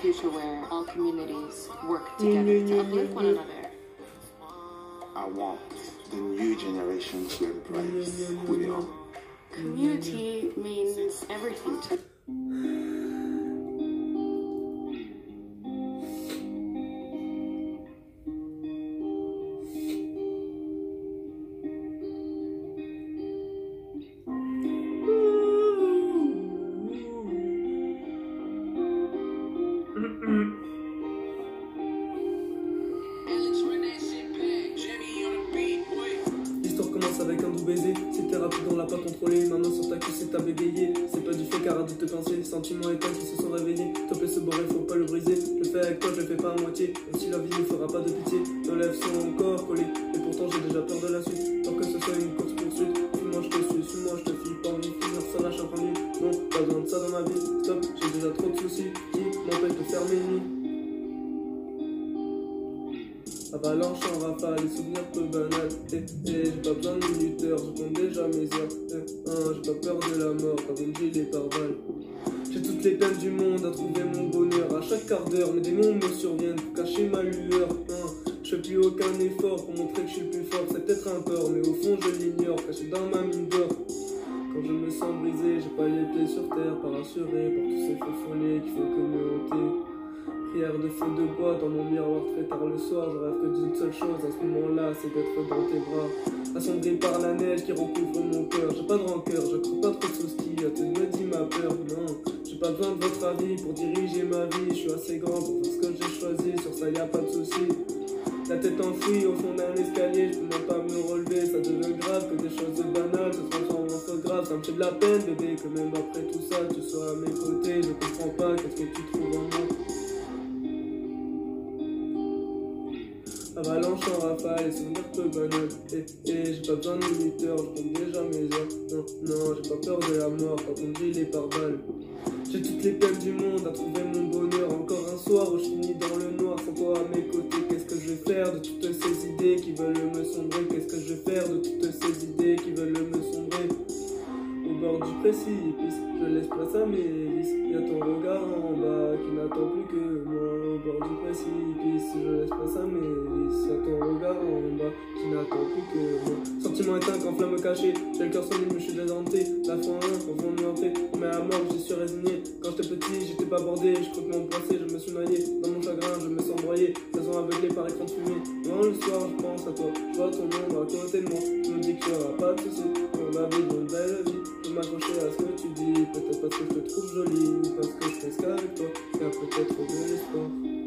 future where all communities work mm-hmm. together to uplift one another. I want the new generation to embrace mm-hmm. who they are. Community means everything to L'histoire commence avec un doux baiser. C'était rapide, on l'a pas contrôlé. Maman sur ta cuisse, c'est t'as bégayé. C'est pas du fait car à te penser. Sentiments éteints qui se sont réveillés. Top et ce boré, faut pas le briser. Je le fais avec toi, je le fais pas à moitié. Même si la vie ne fera pas de pitié. Nos lèvres sont encore collées. Et pourtant, j'ai déjà peur de la suite. Tant que ce soit une course poursuite. Suis-moi, je te suis. Suis-moi, je te file. Pas envie de finir ça lâche un Non, pas besoin de ça dans ma vie. Stop, j'ai déjà trop de soucis. Faire mes nuits. Avalanche en rafale, les souvenirs peu banals. Eh, eh, j'ai pas besoin de minuteurs, je compte déjà mes heures. Eh, hein, j'ai pas peur de la mort, quand on dit les par. J'ai toutes les peines du monde à trouver mon bonheur. À chaque quart d'heure, mes démons me surviennent pour cacher ma lueur. Hein, je fais plus aucun effort pour montrer que je suis plus fort. C'est peut-être un peur, mais au fond je l'ignore, caché dans ma mine d'or. Quand je me sens brisé, j'ai pas les pieds sur terre, pas rassuré par tous ces faux follets qui font que me Prière de feu de bois dans mon miroir très tard le soir. Je rêve que d'une seule chose à ce moment-là, c'est d'être dans tes bras. Assombri par la neige qui recouvre mon cœur. J'ai pas de rancœur, je crois pas trop de soucis. Tu me dis ma peur, non. J'ai pas besoin de votre avis pour diriger ma vie. Je suis assez grand pour faire ce que j'ai choisi. Sur ça, y a pas de soucis. La tête enfouie au fond d'un escalier, je peux pas me relever, ça devient grave que des choses banales se transforment en grave, ça me fait de la peine bébé que même après tout ça tu sois à mes côtés, je comprends pas qu'est-ce que tu trouves Avalanche en rafale, et souvenirs peu banals. Et, et j'ai pas besoin de minuteur, je compte déjà mes heures. Non, non, j'ai pas peur de la mort quand on dit les par. J'ai toutes les peines du monde à trouver mon bonheur. Encore un soir où je finis dans le noir sans toi à mes côtés. Qu'est-ce que je vais faire de toutes ces idées qui veulent me sombrer? Qu'est-ce que je vais faire de toutes ces idées qui veulent me sombrer? Au bord du précipice, je laisse place à mes vices. Y'a ton regard en bas qui n'attend plus que moi. Bord du précipice, je laisse à mes vices. Y'a ton regard en bas qui n'attend plus que moi. Sentiment éteint quand flamme cachée. J'ai le cœur sans mais je suis désorienté. La foi en au fond de. Mais à mort, j'y suis résigné. Quand j'étais petit, j'étais pas bordé. Je crois que mon passé, je me suis noyé. Dans mon chagrin, je me sens broyé. Façon aveuglé par écran de fumée. Loin le soir, je pense à toi. Je vois ton ombre à côté de moi. Je me dis qu'il y aura pas de soucis. On va vivre une belle vie. Je m'accrocher à ce que tu dis. Peut-être parce que je te trouve jolie. Ou parce que je ce qu'avec toi. Il y